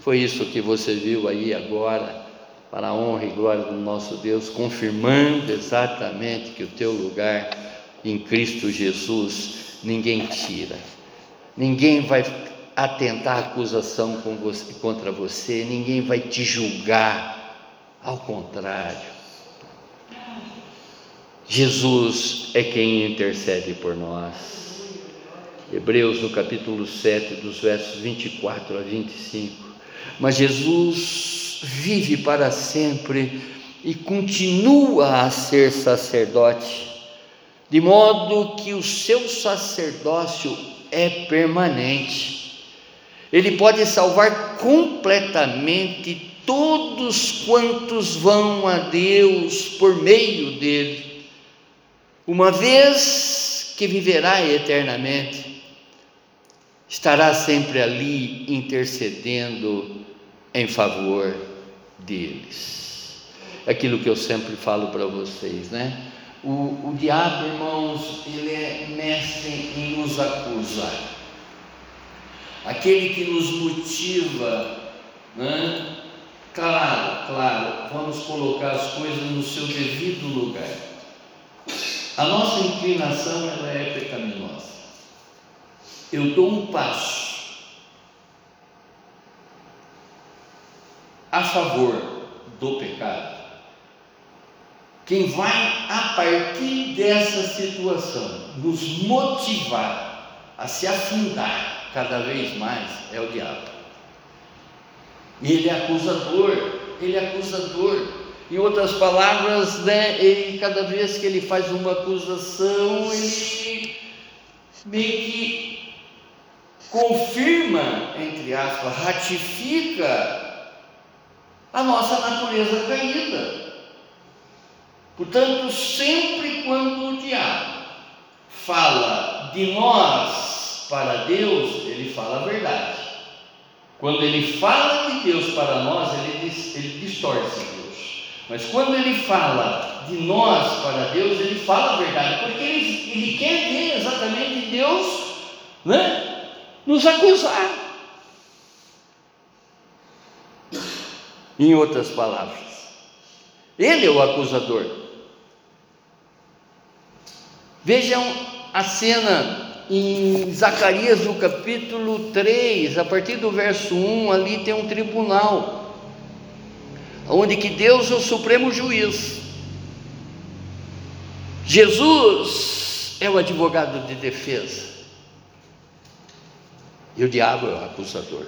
Foi isso que você viu aí agora, para a honra e glória do nosso Deus, confirmando exatamente que o teu lugar em Cristo Jesus ninguém tira, ninguém vai atentar acusação contra você, ninguém vai te julgar, ao contrário Jesus é quem intercede por nós. Hebreus no capítulo 7, dos versos 24 a 25. Mas Jesus vive para sempre e continua a ser sacerdote, de modo que o seu sacerdócio é permanente. Ele pode salvar completamente todos quantos vão a Deus por meio dele uma vez que viverá eternamente, estará sempre ali intercedendo em favor deles. Aquilo que eu sempre falo para vocês, né? O, o diabo, irmãos, ele é mestre em nos acusar. Aquele que nos motiva, né? Claro, claro, vamos colocar as coisas no seu devido lugar. A nossa inclinação ela é pecaminosa. Eu dou um passo a favor do pecado. Quem vai, a partir dessa situação, nos motivar a se afundar cada vez mais é o diabo. Ele é acusador, ele é acusador. Em outras palavras, né, ele, cada vez que ele faz uma acusação, ele meio que confirma, entre aspas, ratifica a nossa natureza caída. Portanto, sempre quando o diabo fala de nós para Deus, ele fala a verdade. Quando ele fala de Deus para nós, ele, ele distorce mas quando ele fala de nós para Deus, ele fala a verdade, porque ele, ele quer ver exatamente Deus né, nos acusar. Em outras palavras, ele é o acusador. Vejam a cena em Zacarias no capítulo 3, a partir do verso 1, ali tem um tribunal onde que Deus é o supremo juiz. Jesus é o advogado de defesa. E o diabo é o acusador.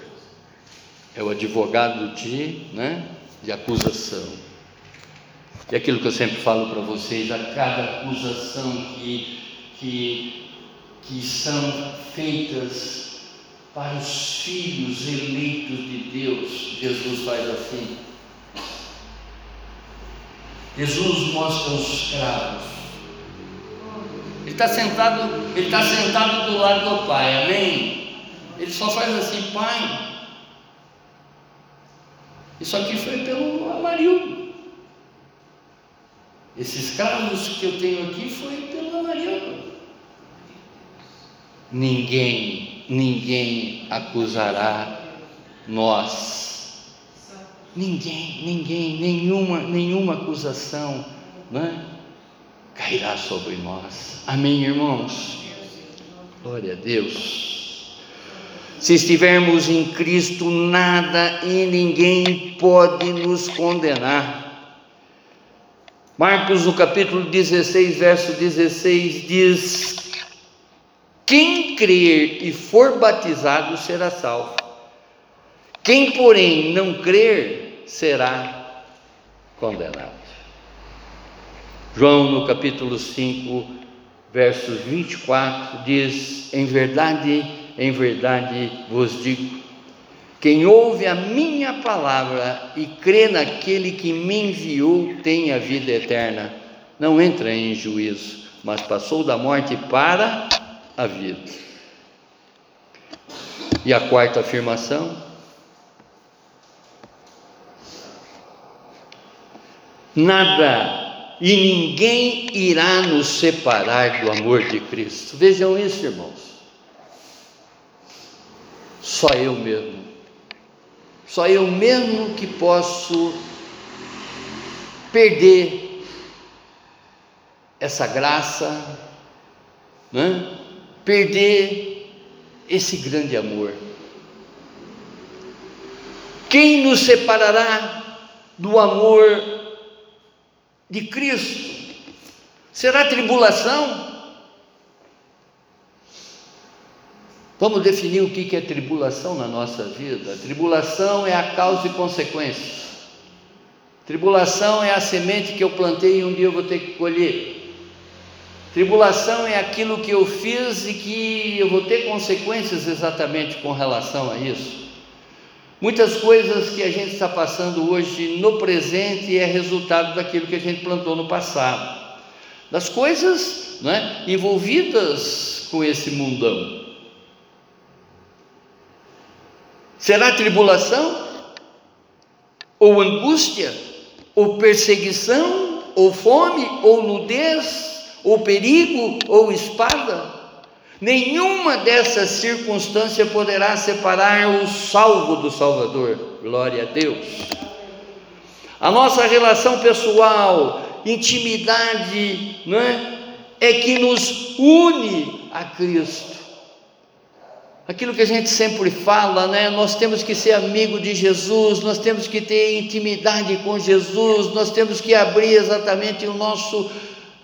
É o advogado de, né, de acusação. E aquilo que eu sempre falo para vocês, a cada acusação que, que, que são feitas para os filhos eleitos de Deus, Jesus faz assim Jesus mostra os escravos. Ele está sentado, ele está sentado do lado do Pai, amém? Ele só faz assim, Pai. Isso aqui foi pelo Amarildo. Esses casos que eu tenho aqui foi pelo Amarildo. Ninguém, ninguém acusará nós. Ninguém, ninguém, nenhuma, nenhuma acusação, né? Cairá sobre nós. Amém, irmãos? Glória a Deus. Se estivermos em Cristo, nada e ninguém pode nos condenar. Marcos, no capítulo 16, verso 16, diz: Quem crer e for batizado será salvo. Quem, porém, não crer será condenado. João, no capítulo 5, versos 24, diz: Em verdade, em verdade vos digo, quem ouve a minha palavra e crê naquele que me enviou tem a vida eterna. Não entra em juízo, mas passou da morte para a vida. E a quarta afirmação: Nada e ninguém irá nos separar do amor de Cristo. Vejam isso, irmãos. Só eu mesmo. Só eu mesmo que posso perder essa graça, né? perder esse grande amor. Quem nos separará do amor de Cristo? Será tribulação? Vamos definir o que é tribulação na nossa vida. Tribulação é a causa e consequência. Tribulação é a semente que eu plantei e um dia eu vou ter que colher. Tribulação é aquilo que eu fiz e que eu vou ter consequências exatamente com relação a isso. Muitas coisas que a gente está passando hoje no presente é resultado daquilo que a gente plantou no passado, das coisas né, envolvidas com esse mundão. Será tribulação? Ou angústia? Ou perseguição? Ou fome? Ou nudez? Ou perigo? Ou espada? Nenhuma dessas circunstâncias poderá separar o salvo do Salvador. Glória a Deus. A nossa relação pessoal, intimidade, não é? É que nos une a Cristo. Aquilo que a gente sempre fala, né? Nós temos que ser amigo de Jesus, nós temos que ter intimidade com Jesus, nós temos que abrir exatamente o nosso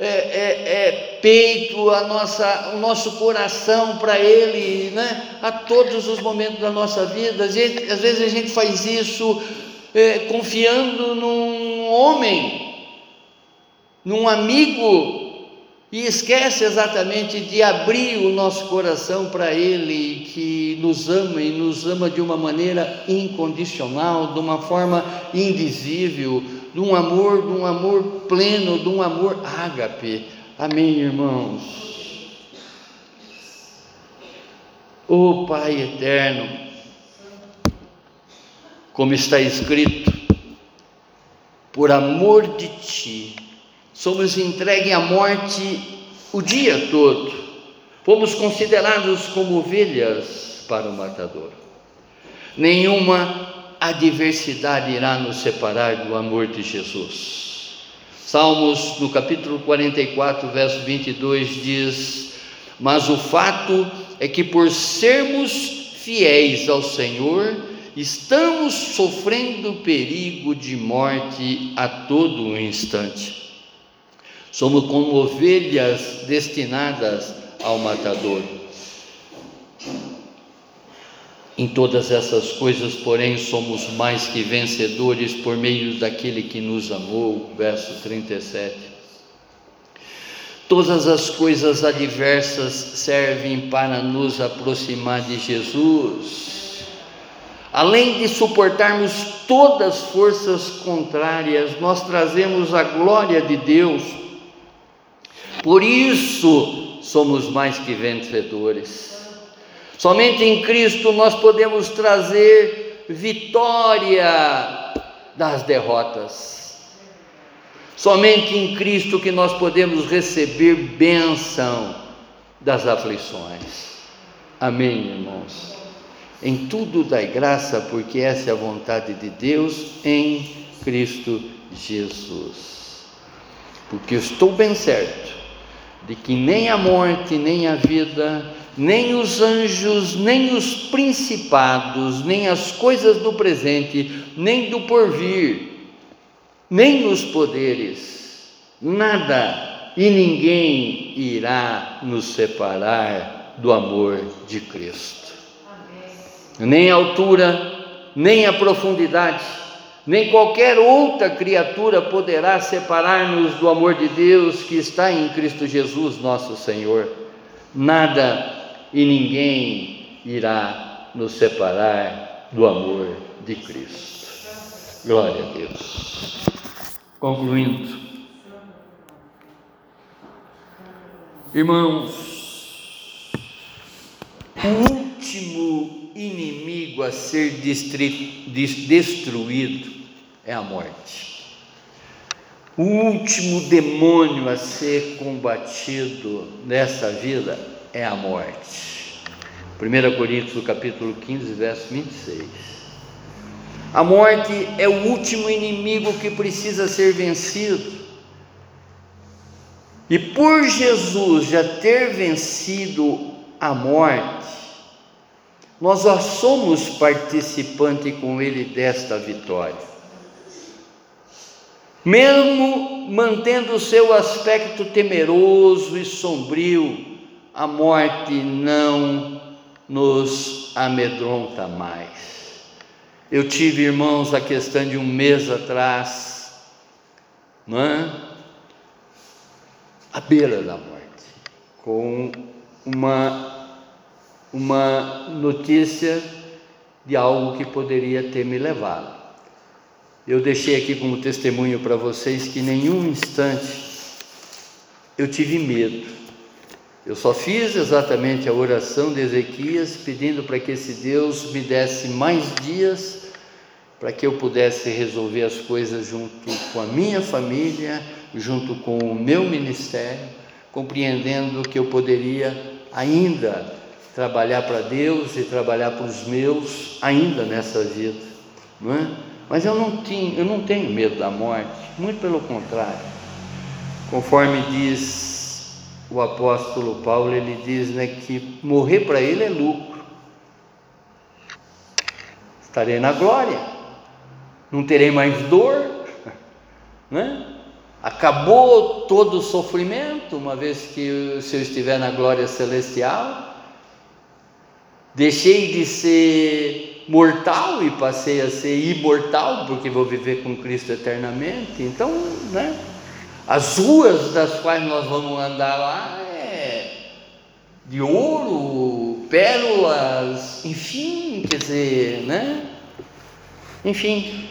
é, é, é, peito, a nossa, o nosso coração para Ele, né? a todos os momentos da nossa vida. Às vezes, às vezes a gente faz isso é, confiando num homem, num amigo, e esquece exatamente de abrir o nosso coração para Ele, que nos ama e nos ama de uma maneira incondicional, de uma forma indizível de um amor, de um amor pleno, de um amor ágape. Amém, irmãos? O oh, Pai eterno, como está escrito, por amor de Ti, somos entregues à morte o dia todo, fomos considerados como ovelhas para o matador. Nenhuma adversidade irá nos separar do amor de Jesus. Salmos, no capítulo 44, verso 22, diz: Mas o fato é que por sermos fiéis ao Senhor, estamos sofrendo perigo de morte a todo instante. Somos como ovelhas destinadas ao matador. Em todas essas coisas, porém, somos mais que vencedores por meio daquele que nos amou. Verso 37. Todas as coisas adversas servem para nos aproximar de Jesus. Além de suportarmos todas as forças contrárias, nós trazemos a glória de Deus. Por isso somos mais que vencedores. Somente em Cristo nós podemos trazer vitória das derrotas. Somente em Cristo que nós podemos receber bênção das aflições. Amém, irmãos. Em tudo dai graça, porque essa é a vontade de Deus em Cristo Jesus. Porque estou bem certo de que nem a morte, nem a vida, nem os anjos, nem os principados, nem as coisas do presente, nem do porvir, nem os poderes, nada e ninguém irá nos separar do amor de Cristo. Nem a altura, nem a profundidade, nem qualquer outra criatura poderá separar-nos do amor de Deus que está em Cristo Jesus, nosso Senhor. Nada e ninguém irá nos separar do amor de Cristo. Glória a Deus. Concluindo, irmãos, o último inimigo a ser destruído é a morte. O último demônio a ser combatido nessa vida é a morte. 1 Coríntios capítulo 15, verso 26. A morte é o último inimigo que precisa ser vencido. E por Jesus já ter vencido a morte, nós já somos participante com Ele desta vitória. Mesmo mantendo o seu aspecto temeroso e sombrio, a morte não nos amedronta mais. Eu tive, irmãos, a questão de um mês atrás, não é? à beira da morte, com uma, uma notícia de algo que poderia ter me levado. Eu deixei aqui como testemunho para vocês que nenhum instante eu tive medo eu só fiz exatamente a oração de Ezequias, pedindo para que esse Deus me desse mais dias para que eu pudesse resolver as coisas junto com a minha família, junto com o meu ministério, compreendendo que eu poderia ainda trabalhar para Deus e trabalhar para os meus ainda nessa vida, não é? Mas eu não tinha, eu não tenho medo da morte, muito pelo contrário. Conforme diz o apóstolo Paulo ele diz né, que morrer para ele é lucro. Estarei na glória, não terei mais dor, *laughs* né? acabou todo o sofrimento, uma vez que se eu estiver na glória celestial, deixei de ser mortal e passei a ser imortal, porque vou viver com Cristo eternamente. Então, né? As ruas das quais nós vamos andar lá é de ouro, pérolas, enfim, quer dizer, né? Enfim,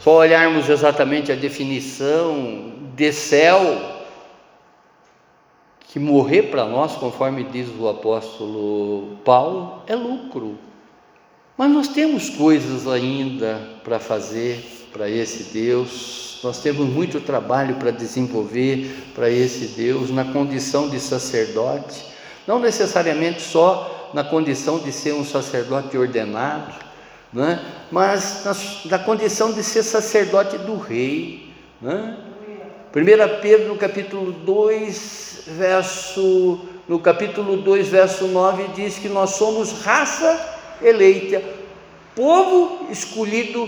só olharmos exatamente a definição de céu, que morrer para nós, conforme diz o apóstolo Paulo, é lucro. Mas nós temos coisas ainda para fazer para esse Deus nós temos muito trabalho para desenvolver para esse Deus na condição de sacerdote, não necessariamente só na condição de ser um sacerdote ordenado, né? mas na, na condição de ser sacerdote do rei. Né? 1 Pedro capítulo 2, verso, no capítulo 2, verso 9, diz que nós somos raça eleita, povo escolhido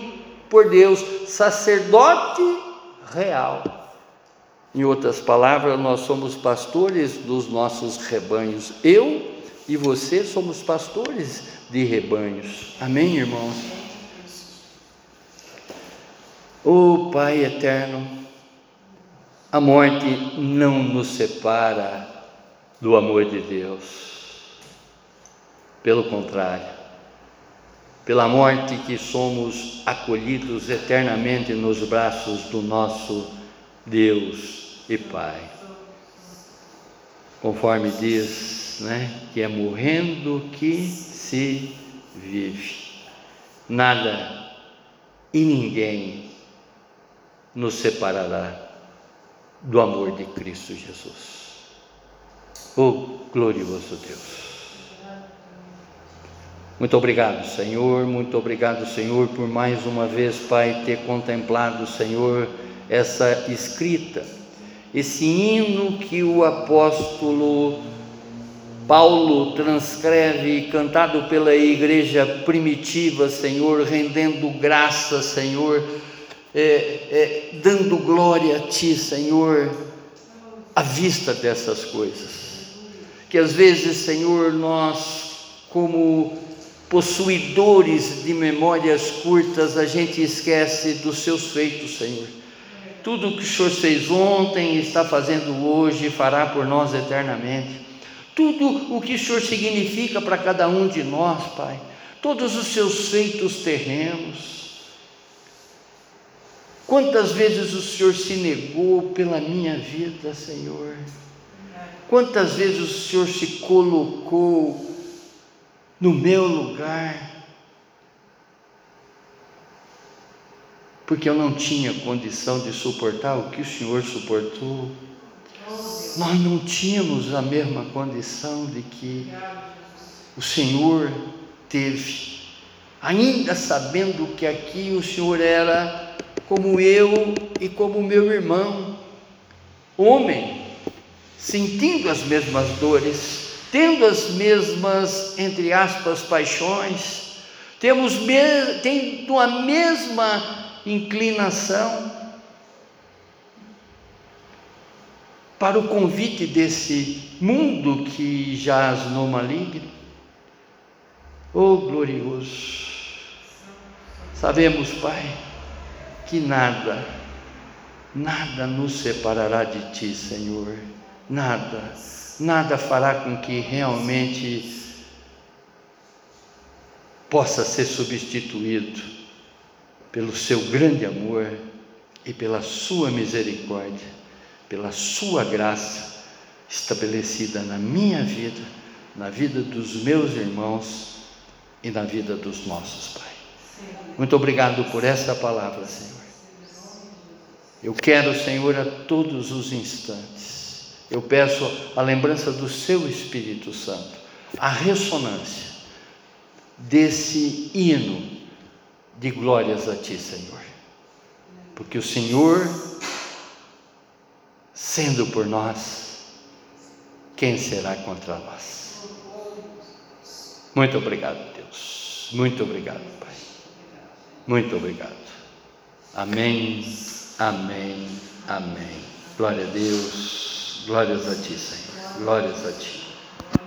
por Deus, sacerdote real. Em outras palavras, nós somos pastores dos nossos rebanhos. Eu e você somos pastores de rebanhos. Amém, irmãos? O oh, Pai eterno, a morte não nos separa do amor de Deus. Pelo contrário, pela morte que somos acolhidos eternamente nos braços do nosso Deus e Pai. Conforme diz, né, que é morrendo que se vive. Nada e ninguém nos separará do amor de Cristo Jesus. Oh, glorioso Deus. Muito obrigado, Senhor, muito obrigado, Senhor, por mais uma vez, Pai, ter contemplado, Senhor, essa escrita, esse hino que o apóstolo Paulo transcreve, cantado pela igreja primitiva, Senhor, rendendo graça, Senhor, é, é, dando glória a Ti, Senhor, à vista dessas coisas. Que às vezes, Senhor, nós, como possuidores de memórias curtas, a gente esquece dos seus feitos, Senhor. Tudo o que o Senhor fez ontem, está fazendo hoje, fará por nós eternamente. Tudo o que o Senhor significa para cada um de nós, Pai. Todos os seus feitos terrenos. Quantas vezes o Senhor se negou pela minha vida, Senhor? Quantas vezes o Senhor se colocou no meu lugar, porque eu não tinha condição de suportar o que o Senhor suportou. Nós não tínhamos a mesma condição de que o Senhor teve, ainda sabendo que aqui o Senhor era como eu e como meu irmão, homem, sentindo as mesmas dores, tendo as mesmas, entre aspas, paixões, temos tendo a mesma inclinação para o convite desse mundo que jaz no maligno. Oh glorioso! Sabemos, Pai, que nada, nada nos separará de Ti, Senhor, nada nada fará com que realmente possa ser substituído pelo seu grande amor e pela sua misericórdia, pela sua graça estabelecida na minha vida, na vida dos meus irmãos e na vida dos nossos, Pai. Muito obrigado por essa palavra, Senhor. Eu quero, Senhor, a todos os instantes eu peço a lembrança do Seu Espírito Santo, a ressonância desse hino de glórias a Ti, Senhor. Porque o Senhor, sendo por nós, quem será contra nós? Muito obrigado, Deus. Muito obrigado, Pai. Muito obrigado. Amém, amém, amém. Glória a Deus. Glórias a Ti, Senhor. Glórias a Ti.